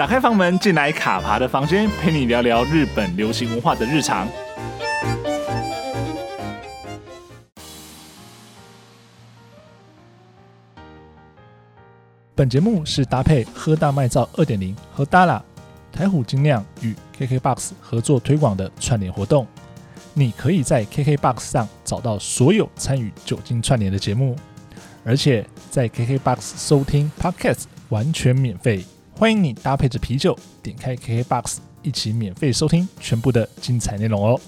打开房门，进来卡爬的房间，陪你聊聊日本流行文化的日常。本节目是搭配喝大麦造二点零和 Dala 台虎精酿与 KKBOX 合作推广的串联活动。你可以在 KKBOX 上找到所有参与酒精串联的节目，而且在 KKBOX 收听 Podcast 完全免费。欢迎你搭配着啤酒，点开 KKBOX 一起免费收听全部的精彩内容哦。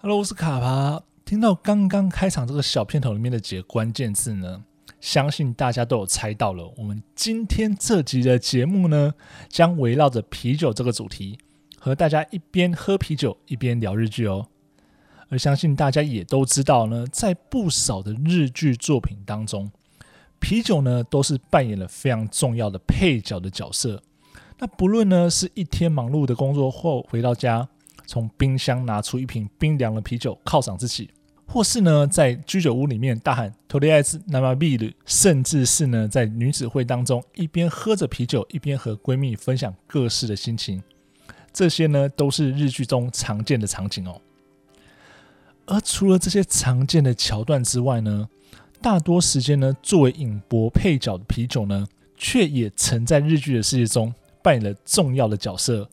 Hello，我是卡爬。听到刚刚开场这个小片头里面的几个关键字呢，相信大家都有猜到了。我们今天这集的节目呢，将围绕着啤酒这个主题，和大家一边喝啤酒一边聊日剧哦。而相信大家也都知道呢，在不少的日剧作品当中，啤酒呢都是扮演了非常重要的配角的角色。那不论呢是一天忙碌的工作后回到家，从冰箱拿出一瓶冰凉的啤酒犒赏自己。或是呢，在居酒屋里面大喊“とりあえず生ビール”，甚至是呢，在女子会当中一边喝着啤酒，一边和闺蜜分享各式的心情， 这些呢都是日剧中常见的场景哦。而除了这些常见的桥段之外呢，大多时间呢，作为影博配角的啤酒呢，却也曾在日剧的世界中扮演了重要的角色。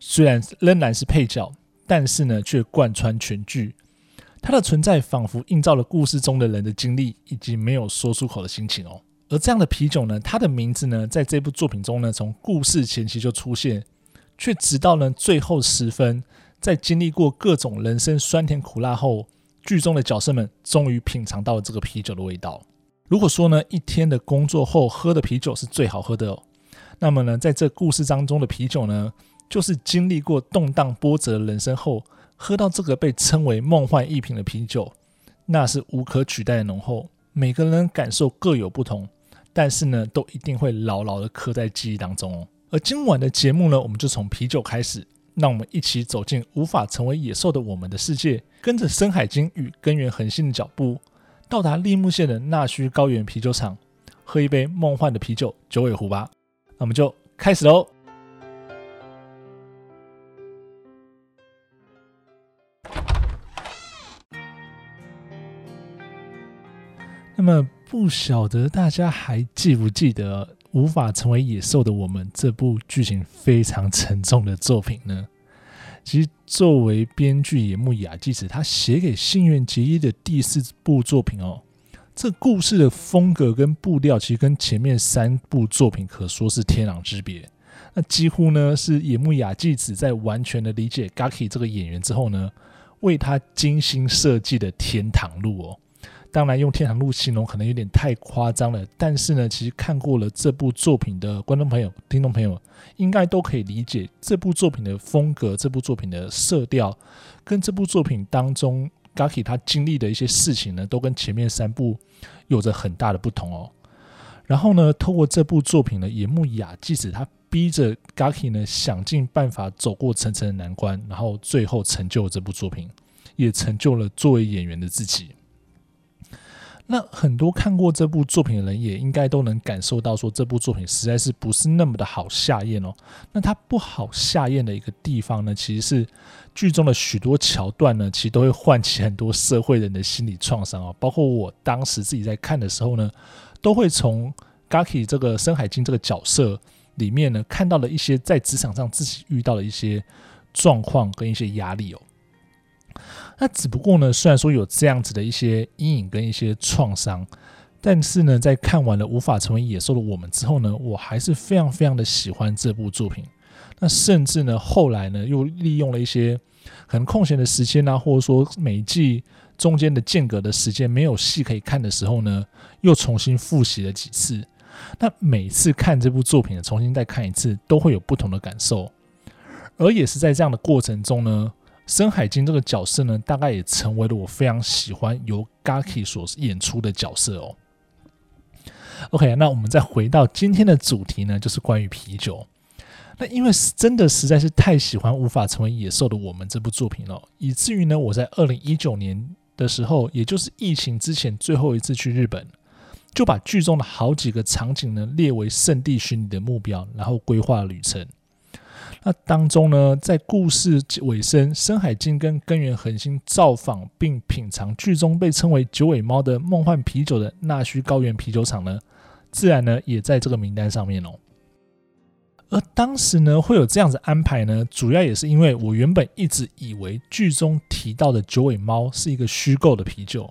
虽然仍然是配角，但是呢，却贯穿全剧。它的存在仿佛映照了故事中的人的经历以及没有说出口的心情哦。而这样的啤酒呢，它的名字呢，在这部作品中呢，从故事前期就出现，却直到呢最后时分，在经历过各种人生酸甜苦辣后，剧中的角色们终于品尝到了这个啤酒的味道。如果说呢，一天的工作后喝的啤酒是最好喝的哦，那么呢，在这故事当中的啤酒呢，就是经历过动荡波折的人生后。喝到这个被称为梦幻一品的啤酒，那是无可取代的浓厚。每个人感受各有不同，但是呢，都一定会牢牢的刻在记忆当中哦。而今晚的节目呢，我们就从啤酒开始，让我们一起走进无法成为野兽的我们的世界，跟着深海鲸与根源恒星的脚步，到达利木县的那须高原啤酒厂，喝一杯梦幻的啤酒九尾狐吧。那我们就开始喽。那么不晓得大家还记不记得《无法成为野兽的我们》这部剧情非常沉重的作品呢？其实作为编剧野木雅纪子，他写给新垣结衣的第四部作品哦，这故事的风格跟步调其实跟前面三部作品可说是天壤之别。那几乎呢是野木雅纪子在完全的理解 Gaki 这个演员之后呢，为他精心设计的天堂路哦。当然，用天堂路形容可能有点太夸张了，但是呢，其实看过了这部作品的观众朋友、听众朋友，应该都可以理解这部作品的风格、这部作品的色调，跟这部作品当中 Gaki 他经历的一些事情呢，都跟前面三部有着很大的不同哦。然后呢，透过这部作品呢，野木雅纪子他逼着 Gaki 呢，想尽办法走过层层的难关，然后最后成就了这部作品，也成就了作为演员的自己。那很多看过这部作品的人也应该都能感受到，说这部作品实在是不是那么的好下咽哦。那它不好下咽的一个地方呢，其实是剧中的许多桥段呢，其实都会唤起很多社会人的心理创伤哦。包括我当时自己在看的时候呢，都会从 Gaki 这个深海经这个角色里面呢，看到了一些在职场上自己遇到的一些状况跟一些压力哦。那只不过呢，虽然说有这样子的一些阴影跟一些创伤，但是呢，在看完了《无法成为野兽的我们》之后呢，我还是非常非常的喜欢这部作品。那甚至呢，后来呢，又利用了一些可能空闲的时间啊，或者说每一季中间的间隔的时间没有戏可以看的时候呢，又重新复习了几次。那每次看这部作品，重新再看一次，都会有不同的感受。而也是在这样的过程中呢。深海鲸这个角色呢，大概也成为了我非常喜欢由 Gaki 所演出的角色哦。OK，那我们再回到今天的主题呢，就是关于啤酒。那因为真的实在是太喜欢《无法成为野兽的我们》这部作品了，以至于呢，我在二零一九年的时候，也就是疫情之前最后一次去日本，就把剧中的好几个场景呢列为圣地巡礼的目标，然后规划旅程。那当中呢，在故事尾声，深海经跟根源恒星造访并品尝剧中被称为“九尾猫”的梦幻啤酒的纳须高原啤酒厂呢，自然呢也在这个名单上面哦。而当时呢会有这样子安排呢，主要也是因为我原本一直以为剧中提到的九尾猫是一个虚构的啤酒，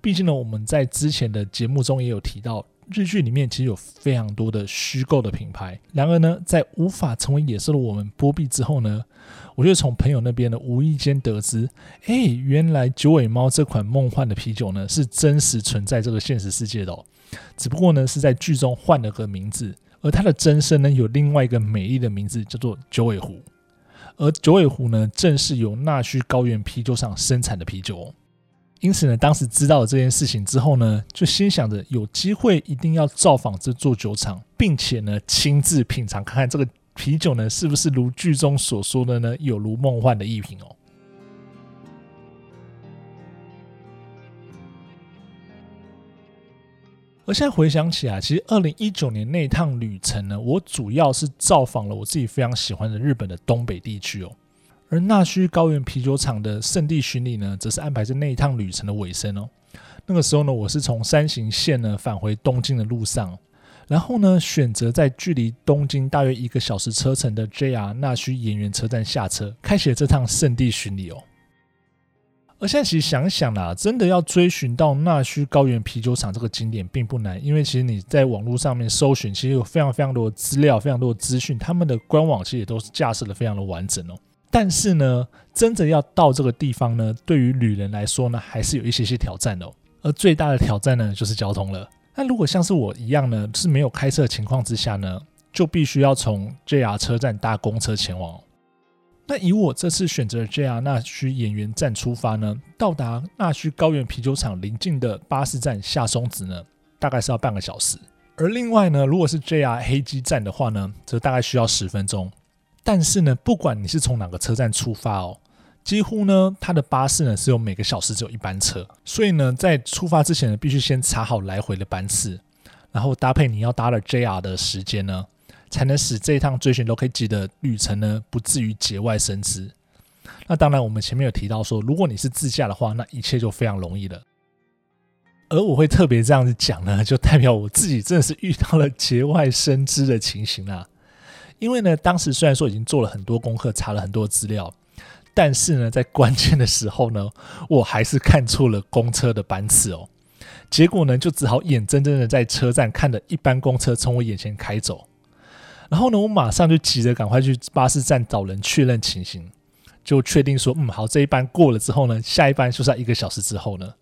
毕竟呢我们在之前的节目中也有提到。日剧里面其实有非常多的虚构的品牌，然而呢，在无法成为野兽的我们波毕之后呢，我就从朋友那边呢无意间得知，哎，原来九尾猫这款梦幻的啤酒呢是真实存在这个现实世界的哦，只不过呢是在剧中换了个名字，而它的真身呢有另外一个美丽的名字叫做九尾狐，而九尾狐呢正是由纳须高原啤酒厂生产的啤酒哦。因此呢，当时知道了这件事情之后呢，就心想着有机会一定要造访这座酒厂，并且呢亲自品尝看看这个啤酒呢是不是如剧中所说的呢有如梦幻的一品哦。而现在回想起来，其实二零一九年那趟旅程呢，我主要是造访了我自己非常喜欢的日本的东北地区哦。而纳须高原啤酒厂的圣地巡礼呢，则是安排在那一趟旅程的尾声哦。那个时候呢，我是从山形县呢返回东京的路上，然后呢选择在距离东京大约一个小时车程的 JR 纳须盐原车站下车，开启了这趟圣地巡礼哦。而现在其实想想啦，真的要追寻到纳须高原啤酒厂这个景点并不难，因为其实你在网络上面搜寻，其实有非常非常多的资料，非常多的资讯，他们的官网其实也都是架设的非常的完整哦。但是呢，真的要到这个地方呢，对于旅人来说呢，还是有一些些挑战的哦。而最大的挑战呢，就是交通了。那如果像是我一样呢，是没有开车的情况之下呢，就必须要从 JR 车站搭公车前往。那以我这次选择 JR 纳须演员站出发呢，到达纳须高原啤酒厂邻近的巴士站下松子呢，大概是要半个小时。而另外呢，如果是 JR 黑鸡站的话呢，则大概需要十分钟。但是呢，不管你是从哪个车站出发哦，几乎呢，它的巴士呢是有每个小时只有一班车，所以呢，在出发之前呢，必须先查好来回的班次，然后搭配你要搭的 JR 的时间呢，才能使这一趟追寻 Location 的旅程呢不至于节外生枝。那当然，我们前面有提到说，如果你是自驾的话，那一切就非常容易了。而我会特别这样子讲呢，就代表我自己真的是遇到了节外生枝的情形啦。因为呢，当时虽然说已经做了很多功课，查了很多资料，但是呢，在关键的时候呢，我还是看错了公车的班次哦。结果呢，就只好眼睁睁的在车站看着一班公车从我眼前开走。然后呢，我马上就急着赶快去巴士站找人确认情形，就确定说，嗯，好，这一班过了之后呢，下一班就在一个小时之后呢。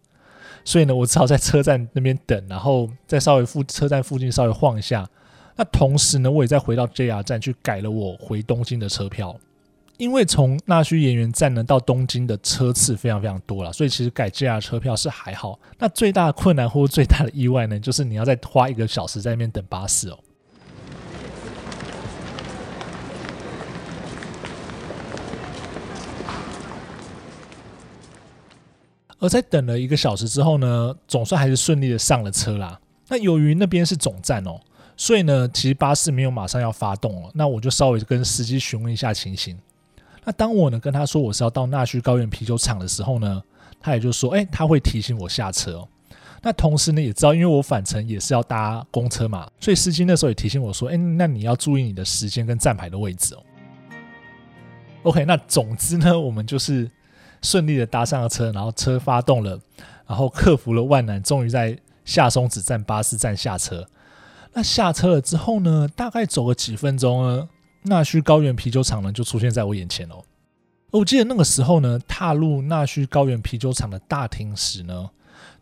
所以呢，我只好在车站那边等，然后再稍微附车站附近稍微晃一下。那同时呢，我也再回到 JR 站去改了我回东京的车票，因为从那须盐原站呢到东京的车次非常非常多了，所以其实改 JR 车票是还好。那最大的困难或最大的意外呢，就是你要再花一个小时在那边等巴士哦。而在等了一个小时之后呢，总算还是顺利的上了车啦。那由于那边是总站哦。所以呢，其实巴士没有马上要发动了，那我就稍微跟司机询问一下情形。那当我呢跟他说我是要到纳须高原啤酒厂的时候呢，他也就说，哎，他会提醒我下车哦。那同时呢，也知道因为我返程也是要搭公车嘛，所以司机那时候也提醒我说，哎，那你要注意你的时间跟站牌的位置哦。OK，那总之呢，我们就是顺利的搭上了车，然后车发动了，然后克服了万难，终于在下松子站巴士站下车。那下车了之后呢，大概走了几分钟呢，那须高原啤酒厂呢就出现在我眼前了。我记得那个时候呢，踏入那须高原啤酒厂的大厅时呢，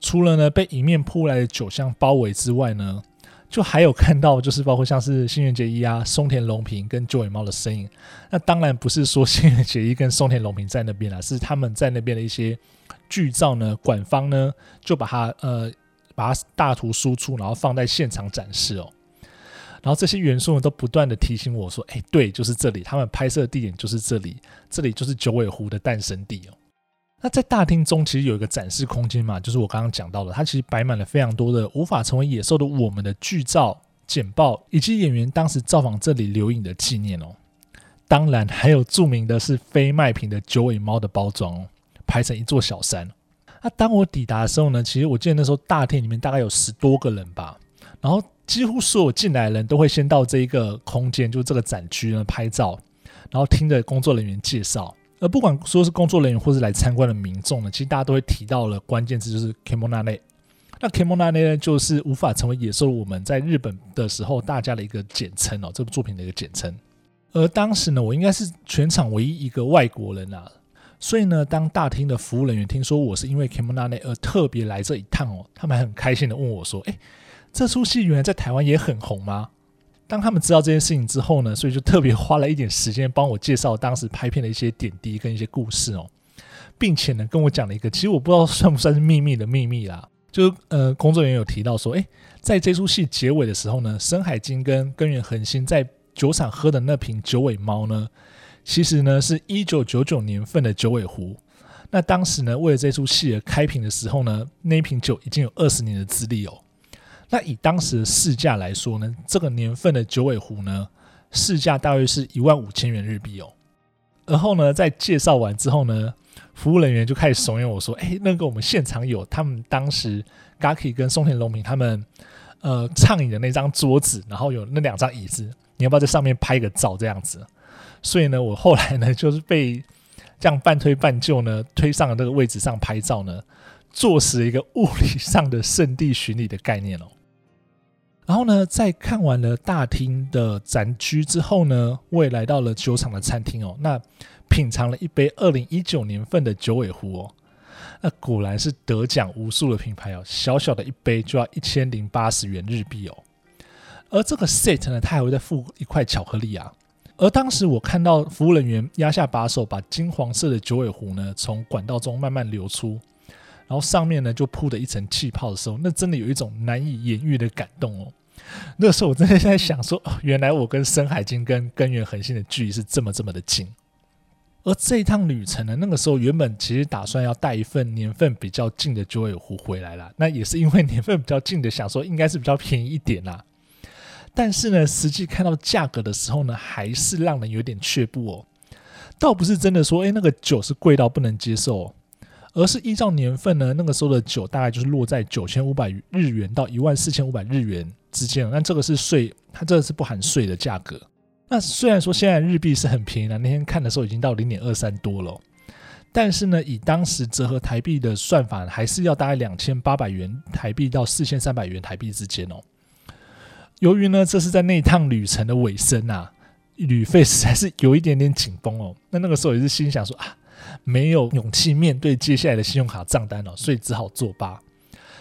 除了呢被迎面扑来的酒香包围之外呢，就还有看到就是包括像是新垣结衣啊、松田龙平跟九尾猫的身影。那当然不是说新垣结衣跟松田龙平在那边啦，是他们在那边的一些剧照呢，馆方呢就把它呃。把它大图输出，然后放在现场展示哦。然后这些元素呢，都不断的提醒我说：“哎，对，就是这里，他们拍摄地点就是这里，这里就是九尾狐的诞生地哦。”那在大厅中其实有一个展示空间嘛，就是我刚刚讲到的，它其实摆满了非常多的无法成为野兽的我们的剧照、简报，以及演员当时造访这里留影的纪念哦。当然还有著名的是非卖品的九尾猫的包装哦，排成一座小山。那当我抵达的时候呢，其实我记得那时候大厅里面大概有十多个人吧，然后几乎所有进来的人都会先到这一个空间，就这个展区呢拍照，然后听着工作人员介绍。而不管说是工作人员或是来参观的民众呢，其实大家都会提到了关键字，就是 kemonane。那 kemonane 呢，就是无法成为野兽我们在日本的时候大家的一个简称哦，这部作品的一个简称。而当时呢，我应该是全场唯一一个外国人啊，所以呢，当大厅的服务人员听说我是因为 kemonane 而特别来这一趟哦，他们还很开心的问我说：“哎，这出戏原来在台湾也很红吗？”当他们知道这件事情之后呢，所以就特别花了一点时间帮我介绍当时拍片的一些点滴跟一些故事哦，并且呢跟我讲了一个其实我不知道算不算是秘密的秘密啦，就呃工作人员有提到说，诶，在这出戏结尾的时候呢，深海晶跟根源恒星在酒厂喝的那瓶九尾猫呢，其实呢是一九九九年份的九尾狐，那当时呢为了这出戏而开瓶的时候呢，那一瓶酒已经有二十年的资历哦。那以当时的市价来说呢，这个年份的九尾狐呢，市价大约是一万五千元日币哦。然后呢，在介绍完之后呢，服务人员就开始怂恿我说：“哎，那个我们现场有他们当时 Gaki 跟松田龙平他们呃畅饮的那张桌子，然后有那两张椅子，你要不要在上面拍个照这样子？”所以呢，我后来呢就是被这样半推半就呢推上了那个位置上拍照呢，坐实了一个物理上的圣地巡礼的概念哦。然后呢，在看完了大厅的展区之后呢，我也来到了酒厂的餐厅哦。那品尝了一杯二零一九年份的九尾狐哦，那果然是得奖无数的品牌哦。小小的一杯就要一千零八十元日币哦。而这个 set 呢，它还会再附一块巧克力啊。而当时我看到服务人员压下把手，把金黄色的九尾狐呢从管道中慢慢流出。然后上面呢就铺的一层气泡的时候，那真的有一种难以言喻的感动哦。那个时候我真的在想说，原来我跟深海晶跟根源恒星的距离是这么这么的近。而这一趟旅程呢，那个时候原本其实打算要带一份年份比较近的九尾狐回来啦。那也是因为年份比较近的，想说应该是比较便宜一点啦。但是呢，实际看到价格的时候呢，还是让人有点却步哦。倒不是真的说，哎，那个酒是贵到不能接受。而是依照年份呢，那个时候的酒大概就是落在九千五百日元到一万四千五百日元之间。那这个是税，它这个是不含税的价格。那虽然说现在日币是很便宜了，那天看的时候已经到零点二三多了，但是呢，以当时折合台币的算法，还是要大概两千八百元台币到四千三百元台币之间哦。由于呢，这是在那一趟旅程的尾声啊，旅费实在是有一点点紧绷哦。那那个时候也是心想说啊。没有勇气面对接下来的信用卡账单了，所以只好作罢。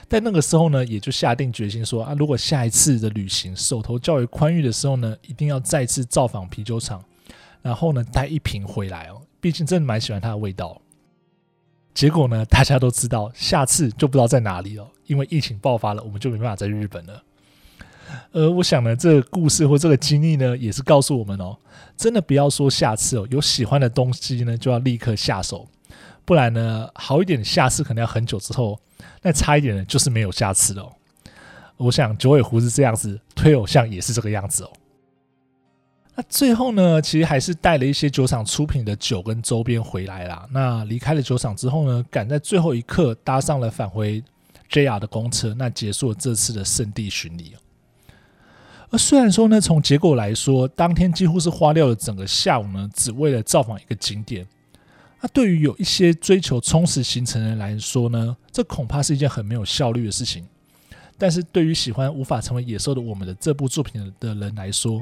但那个时候呢，也就下定决心说啊，如果下一次的旅行手头较为宽裕的时候呢，一定要再次造访啤酒厂，然后呢带一瓶回来哦。毕竟真的蛮喜欢它的味道。结果呢，大家都知道，下次就不知道在哪里了，因为疫情爆发了，我们就没办法在日本了。而我想呢，这个故事或这个经历呢，也是告诉我们哦，真的不要说下次哦，有喜欢的东西呢，就要立刻下手，不然呢，好一点的下次可能要很久之后，那差一点的就是没有下次了。我想九尾狐是这样子，推偶像也是这个样子哦。那最后呢，其实还是带了一些酒厂出品的酒跟周边回来啦。那离开了酒厂之后呢，赶在最后一刻搭上了返回 JR 的公车，那结束了这次的圣地巡礼。虽然说呢，从结果来说，当天几乎是花掉了整个下午呢，只为了造访一个景点。那对于有一些追求充实行程的人来说呢，这恐怕是一件很没有效率的事情。但是对于喜欢无法成为野兽的我们的这部作品的人来说，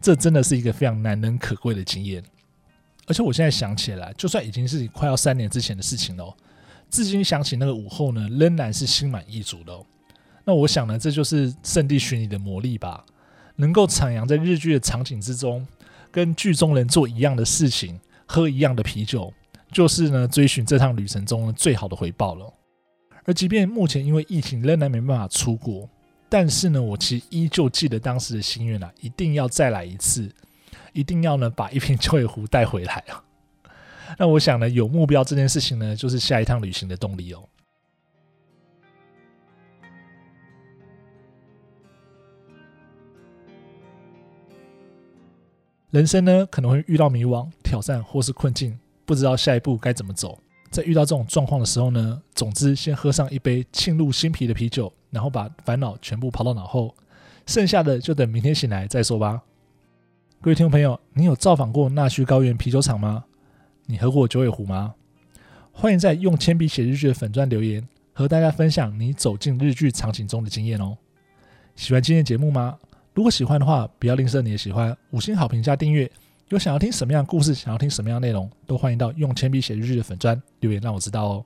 这真的是一个非常难能可贵的经验。而且我现在想起来，就算已经是快要三年之前的事情了，至今想起那个午后呢，仍然是心满意足的。那我想呢，这就是圣地巡礼的魔力吧。能够徜徉在日剧的场景之中，跟剧中人做一样的事情，喝一样的啤酒，就是呢追寻这趟旅程中最好的回报了。而即便目前因为疫情仍然没办法出国，但是呢，我其实依旧记得当时的心愿啊，一定要再来一次，一定要呢把一瓶九尾狐带回来啊。那我想呢，有目标这件事情呢，就是下一趟旅行的动力哦。人生呢，可能会遇到迷惘、挑战或是困境，不知道下一步该怎么走。在遇到这种状况的时候呢，总之先喝上一杯沁入心脾的啤酒，然后把烦恼全部抛到脑后，剩下的就等明天醒来再说吧。各位听众朋友，你有造访过纳须高原啤酒厂吗？你喝过九尾狐吗？欢迎在用铅笔写日记的粉钻留言，和大家分享你走进日剧场景中的经验哦。喜欢今天节目吗？如果喜欢的话，不要吝啬你的喜欢，五星好评加订阅。有想要听什么样的故事，想要听什么样的内容，都欢迎到用铅笔写日记的粉砖留言让我知道哦。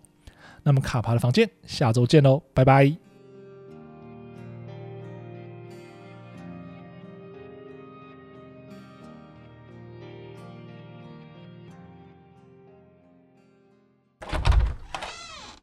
那么卡帕的房间，下周见喽，拜拜。